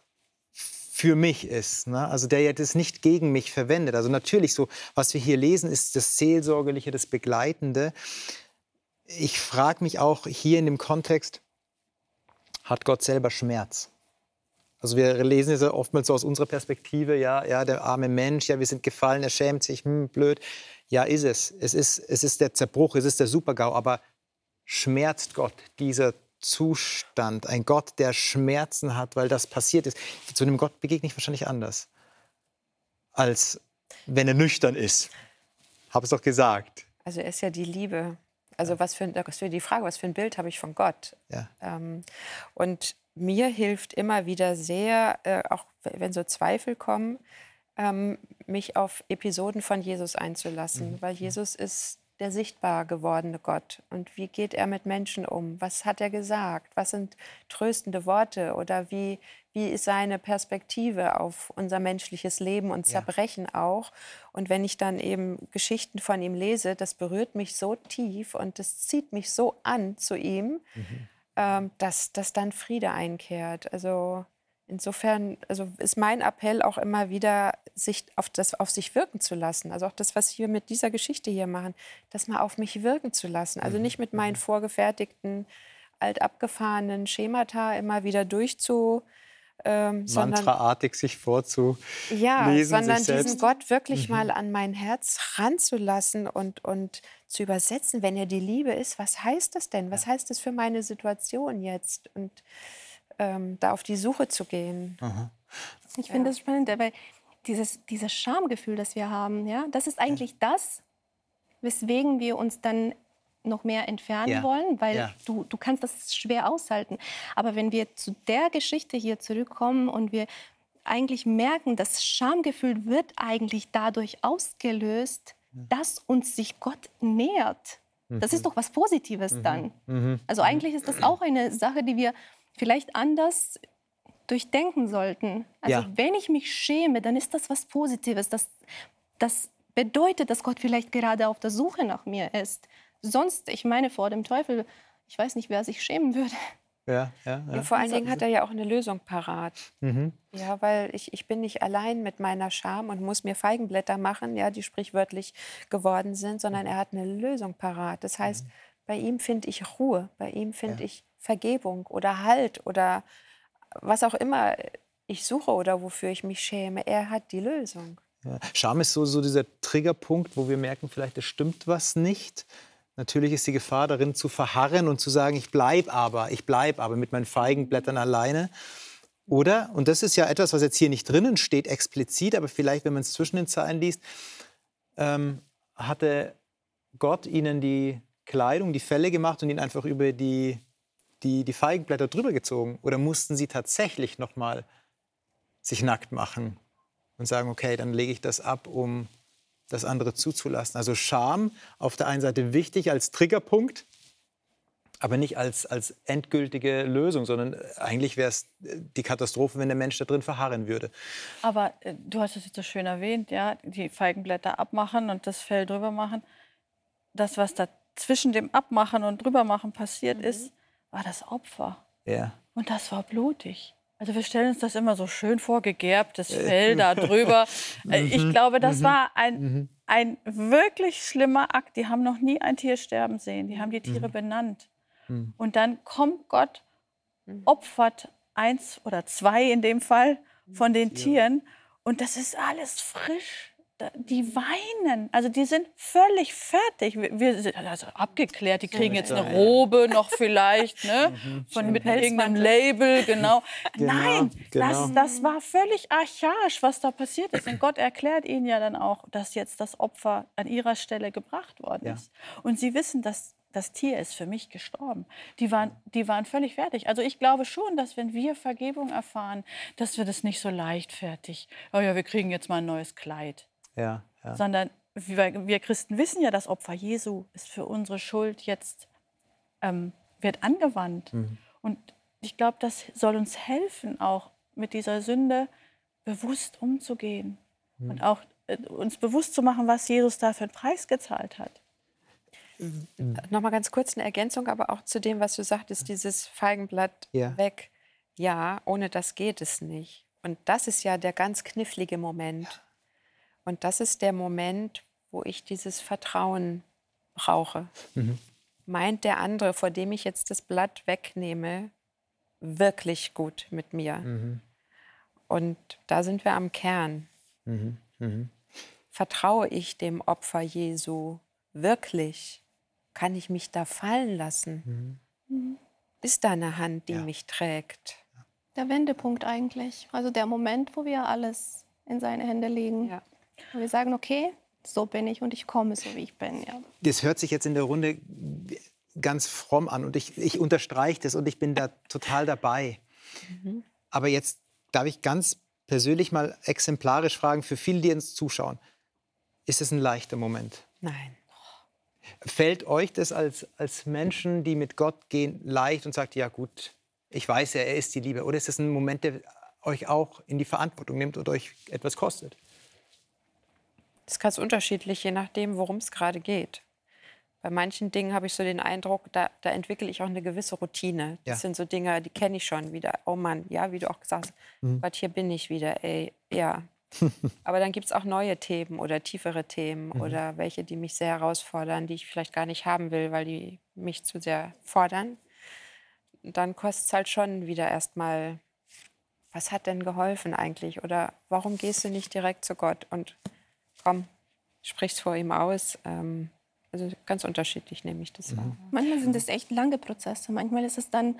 für mich ist. Ne? Also der das nicht gegen mich verwendet. Also natürlich so, was wir hier lesen, ist das Seelsorgerliche, das Begleitende ich frage mich auch hier in dem Kontext, hat Gott selber Schmerz? Also wir lesen es ja oftmals so aus unserer Perspektive, ja, ja, der arme Mensch, ja, wir sind gefallen, er schämt sich, hm, blöd. Ja, ist es. Es ist, es ist der Zerbruch, es ist der Supergau, aber schmerzt Gott dieser Zustand? Ein Gott, der Schmerzen hat, weil das passiert ist. Zu einem Gott begegne ich wahrscheinlich anders, als wenn er nüchtern ist. Habe es doch gesagt. Also er ist ja die Liebe. Also was für, das für die Frage, was für ein Bild habe ich von Gott? Ja. Ähm, und mir hilft immer wieder sehr, äh, auch wenn so Zweifel kommen, ähm, mich auf Episoden von Jesus einzulassen, mhm. weil Jesus ist der sichtbar gewordene Gott. Und wie geht er mit Menschen um? Was hat er gesagt? Was sind tröstende Worte? Oder wie, wie ist seine Perspektive auf unser menschliches Leben und Zerbrechen ja. auch? Und wenn ich dann eben Geschichten von ihm lese, das berührt mich so tief und das zieht mich so an zu ihm, mhm. ähm, dass, dass dann Friede einkehrt. Also Insofern also ist mein Appell auch immer wieder, sich auf, das, auf sich wirken zu lassen. Also auch das, was wir mit dieser Geschichte hier machen, das mal auf mich wirken zu lassen. Also mhm. nicht mit meinen mhm. vorgefertigten, altabgefahrenen Schemata immer wieder durchzu. Ähm, Mantraartig sich vorzulesen. Ja, sondern diesen Gott wirklich mhm. mal an mein Herz ranzulassen und, und zu übersetzen, wenn er die Liebe ist. Was heißt das denn? Was heißt das für meine Situation jetzt? Und ähm, da auf die Suche zu gehen. Aha. Ich ja. finde das spannend, weil dieses, dieses Schamgefühl, das wir haben, ja, das ist eigentlich ja. das, weswegen wir uns dann noch mehr entfernen ja. wollen, weil ja. du, du kannst das schwer aushalten. Aber wenn wir zu der Geschichte hier zurückkommen und wir eigentlich merken, das Schamgefühl wird eigentlich dadurch ausgelöst, dass uns sich Gott nähert. Das ist doch was Positives dann. Also eigentlich ist das auch eine Sache, die wir vielleicht anders durchdenken sollten. Also Ja. wenn ich mich schäme, dann ist das was Positives. Das, das bedeutet, dass Gott vielleicht gerade auf der Suche nach mir ist. Sonst, ich meine, vor dem Teufel, ich weiß nicht, wer sich schämen würde. Ja, ja, ja. Ja, vor allen Dingen hat er ja auch eine Lösung parat. Mhm. Ja, weil ich, ich bin nicht allein mit meiner Scham und muss mir Feigenblätter machen, ja, die sprichwörtlich geworden sind, sondern er hat eine Lösung parat. Das heißt, bei ihm finde ich Ruhe, bei ihm finde ich Vergebung oder Halt oder was auch immer ich suche oder wofür ich mich schäme. Er hat die Lösung. Ja. Scham ist so, so dieser Triggerpunkt, wo wir merken, vielleicht es stimmt was nicht. Natürlich ist die Gefahr darin zu verharren und zu sagen, ich bleibe aber, ich bleibe aber mit meinen Feigenblättern alleine. Oder, und das ist ja etwas, was jetzt hier nicht drinnen steht, explizit, aber vielleicht, wenn man es zwischen den Zeilen liest, ähm, hatte Gott ihnen die Kleidung, die Felle gemacht und ihnen einfach über die, die, die Feigenblätter drüber gezogen? Oder mussten sie tatsächlich noch mal sich nackt machen und sagen, okay, dann lege ich das ab, um das andere zuzulassen. Also Scham auf der einen Seite wichtig als Triggerpunkt, aber nicht als, als endgültige Lösung, sondern eigentlich wäre es die Katastrophe, wenn der Mensch da drin verharren würde. Aber äh, du hast es jetzt so schön erwähnt, ja, die Feigenblätter abmachen und das Fell drüber machen. Das, was da zwischen dem Abmachen und drübermachen passiert ist, war das Opfer. Ja. Und das war blutig. Also wir stellen uns das immer so schön vor, gegerbtes Fell da drüber. Äh, Ich glaube, das war ein, ein wirklich schlimmer Akt. Die haben noch nie ein Tier sterben sehen. Die haben die Tiere benannt. Und dann kommt Gott, opfert eins oder zwei in dem Fall von den Tieren. Und das ist alles frisch. Die weinen, also die sind völlig fertig. Wir, sind also abgeklärt, die kriegen jetzt eine Robe noch vielleicht, ne? Von mit irgendeinem Label, genau. Nein, genau. Das, das war völlig archaisch, was da passiert ist. Und Gott erklärt ihnen ja dann auch, dass jetzt das Opfer an ihrer Stelle gebracht worden Ja. ist. Und sie wissen, dass das Tier ist für mich gestorben. Die waren, die waren völlig fertig. Also ich glaube schon, dass wenn wir Vergebung erfahren, dass wir das nicht so leichtfertig, oh ja, wir kriegen jetzt mal ein neues Kleid Ja, ja. sondern wir, wir Christen wissen ja, das Opfer Jesu ist für unsere Schuld jetzt, ähm, wird angewandt. Und ich glaube, das soll uns helfen, auch mit dieser Sünde bewusst umzugehen und auch äh, uns bewusst zu machen, was Jesus da für einen Preis gezahlt hat. Noch mal ganz kurz eine Ergänzung, aber auch zu dem, was du sagtest, dieses Feigenblatt Ja. weg. Ja, ohne das geht es nicht. Und das ist ja der ganz knifflige Moment. Und das ist der Moment, wo ich dieses Vertrauen brauche. Meint der andere, vor dem ich jetzt das Blatt wegnehme, wirklich gut mit mir? Und da sind wir am Kern. Vertraue ich dem Opfer Jesu wirklich? Kann ich mich da fallen lassen? Ist da eine Hand, die Ja. mich trägt? Der Wendepunkt eigentlich. Also der Moment, wo wir alles in seine Hände legen. Ja. Wo wir sagen, okay, so bin ich und ich komme so, wie ich bin. Ja. Das hört sich jetzt in der Runde ganz fromm an und ich, ich unterstreiche das und ich bin da total dabei. Aber jetzt darf ich ganz persönlich mal exemplarisch fragen, für viele, die uns zuschauen, ist es ein leichter Moment? Nein. Fällt euch das als, als Menschen, die mit Gott gehen, leicht und sagt, ja gut, ich weiß ja, er ist die Liebe? Oder ist es ein Moment, der euch auch in die Verantwortung nimmt und euch etwas kostet? Das ist ganz unterschiedlich, je nachdem, worum es gerade geht. Bei manchen Dingen habe ich so den Eindruck, da, da entwickle ich auch eine gewisse Routine. Das Ja. sind so Dinge, die kenne ich schon wieder. Oh Mann, ja, wie du auch gesagt hast, Gott, hier bin ich wieder, ey, ja. Aber dann gibt es auch neue Themen oder tiefere Themen oder welche, die mich sehr herausfordern, die ich vielleicht gar nicht haben will, weil die mich zu sehr fordern. Dann kostet es halt schon wieder erstmal, was hat denn geholfen eigentlich? Oder warum gehst du nicht direkt zu Gott und komm, sprich's vor ihm aus? Ähm, also ganz unterschiedlich nehme ich das wahr. Manchmal sind es echt lange Prozesse. Manchmal ist es dann,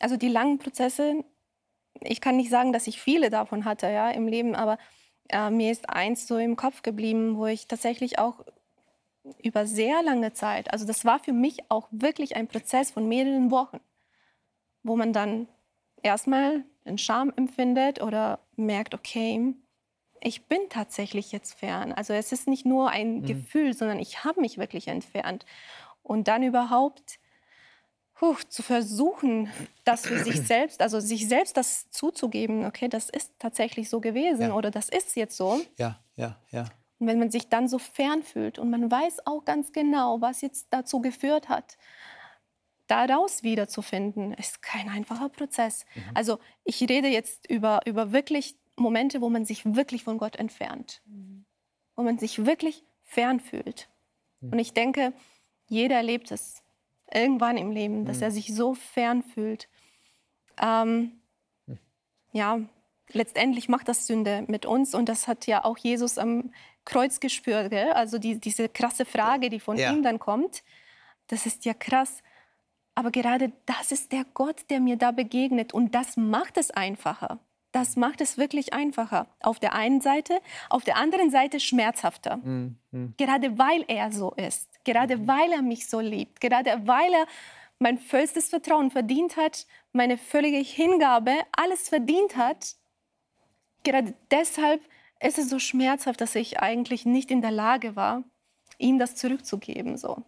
also die langen Prozesse, ich kann nicht sagen, dass ich viele davon hatte ja, im Leben, aber äh, mir ist eins so im Kopf geblieben, wo ich tatsächlich auch über sehr lange Zeit, also das war für mich auch wirklich ein Prozess von mehreren Wochen, wo man dann erstmal den Scham empfindet oder merkt, okay, ich bin tatsächlich jetzt fern. Also es ist nicht nur ein Gefühl, sondern ich habe mich wirklich entfernt. Und dann überhaupt puh, zu versuchen, das für sich selbst, also sich selbst das zuzugeben, okay, das ist tatsächlich so gewesen Ja. oder das ist jetzt so. Ja, ja, ja. Und wenn man sich dann so fern fühlt und man weiß auch ganz genau, was jetzt dazu geführt hat, daraus wiederzufinden, ist kein einfacher Prozess. Also ich rede jetzt über, über wirklich Momente, wo man sich wirklich von Gott entfernt, wo man sich wirklich fern fühlt. Und ich denke, jeder erlebt es irgendwann im Leben, dass er sich so fern fühlt. Ähm, ja, letztendlich macht das Sünde mit uns und das hat ja auch Jesus am Kreuz gespürt. Gell? Also die, diese krasse Frage, die von Ja. ihm dann kommt, das ist ja krass. Aber gerade das ist der Gott, der mir da begegnet und das macht es einfacher. Das macht es wirklich einfacher. Auf der einen Seite, auf der anderen Seite schmerzhafter. Gerade weil er so ist, gerade weil er mich so liebt, gerade weil er mein vollstes Vertrauen verdient hat, meine völlige Hingabe, alles verdient hat. Gerade deshalb ist es so schmerzhaft, dass ich eigentlich nicht in der Lage war, ihm das zurückzugeben, so.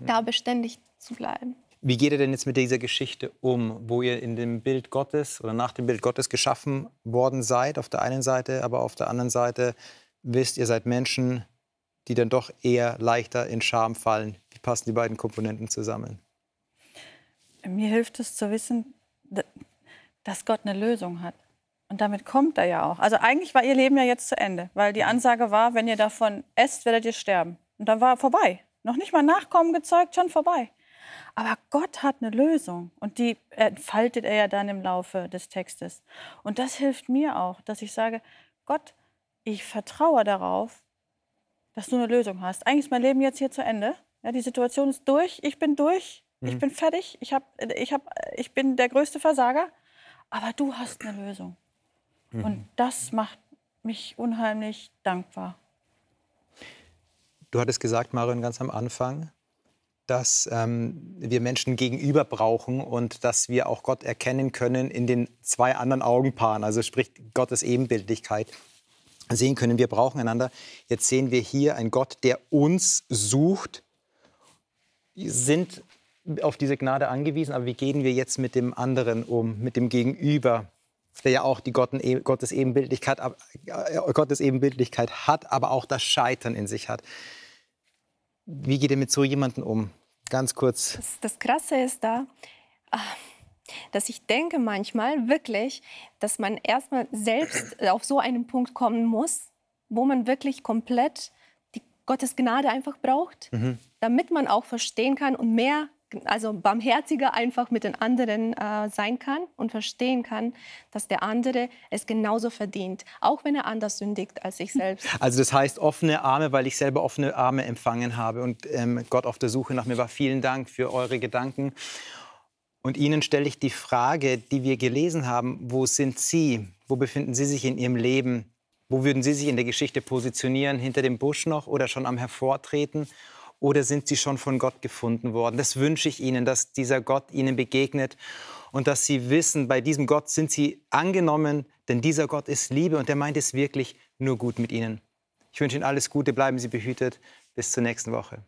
Da beständig zu bleiben. Wie geht ihr denn jetzt mit dieser Geschichte um, wo ihr in dem Bild Gottes oder nach dem Bild Gottes geschaffen worden seid, auf der einen Seite, aber auf der anderen Seite wisst, ihr seid Menschen, die dann doch eher leichter in Scham fallen. Wie passen die beiden Komponenten zusammen? Mir hilft es zu wissen, dass Gott eine Lösung hat. Und damit kommt er ja auch. Also eigentlich war ihr Leben ja jetzt zu Ende, weil die Ansage war, wenn ihr davon esst, werdet ihr sterben. Und dann war vorbei. Noch nicht mal Nachkommen gezeugt, schon vorbei. Aber Gott hat eine Lösung und die entfaltet er ja dann im Laufe des Textes. Und das hilft mir auch, dass ich sage, Gott, ich vertraue darauf, dass du eine Lösung hast. Eigentlich ist mein Leben jetzt hier zu Ende. Ja, die Situation ist durch, ich bin durch, ich bin fertig, ich, hab, ich, hab, ich bin der größte Versager, aber du hast eine Lösung. Und das macht mich unheimlich dankbar. Du hattest gesagt, Marion, ganz am Anfang, dass ähm, wir Menschen gegenüber brauchen und dass wir auch Gott erkennen können in den zwei anderen Augenpaaren, also sprich Gottes Ebenbildlichkeit sehen können. Wir brauchen einander. Jetzt sehen wir hier einen Gott, der uns sucht, sind auf diese Gnade angewiesen, aber wie gehen wir jetzt mit dem anderen um, mit dem Gegenüber, der ja auch die Gotten, Gottes, Ebenbildlichkeit, äh, Gottes Ebenbildlichkeit hat, aber auch das Scheitern in sich hat. Wie geht ihr mit so jemandem um? Ganz kurz. Das, das Krasse ist da, ah, dass ich denke manchmal wirklich, dass man erstmal selbst auf so einen Punkt kommen muss, wo man wirklich komplett die Gottes Gnade einfach braucht, damit man auch verstehen kann und mehr, also barmherziger einfach mit den anderen äh, sein kann und verstehen kann, dass der andere es genauso verdient, auch wenn er anders sündigt als ich selbst. Also das heißt offene Arme, weil ich selber offene Arme empfangen habe und ähm, Gott auf der Suche nach mir war. Vielen Dank für eure Gedanken. Und Ihnen stelle ich die Frage, die wir gelesen haben, wo sind Sie? Wo befinden Sie sich in Ihrem Leben? Wo würden Sie sich in der Geschichte positionieren? Hinter dem Busch noch oder schon am Hervortreten? Oder sind Sie schon von Gott gefunden worden? Das wünsche ich Ihnen, dass dieser Gott Ihnen begegnet und dass Sie wissen, bei diesem Gott sind Sie angenommen, denn dieser Gott ist Liebe und er meint es wirklich nur gut mit Ihnen. Ich wünsche Ihnen alles Gute, bleiben Sie behütet. Bis zur nächsten Woche.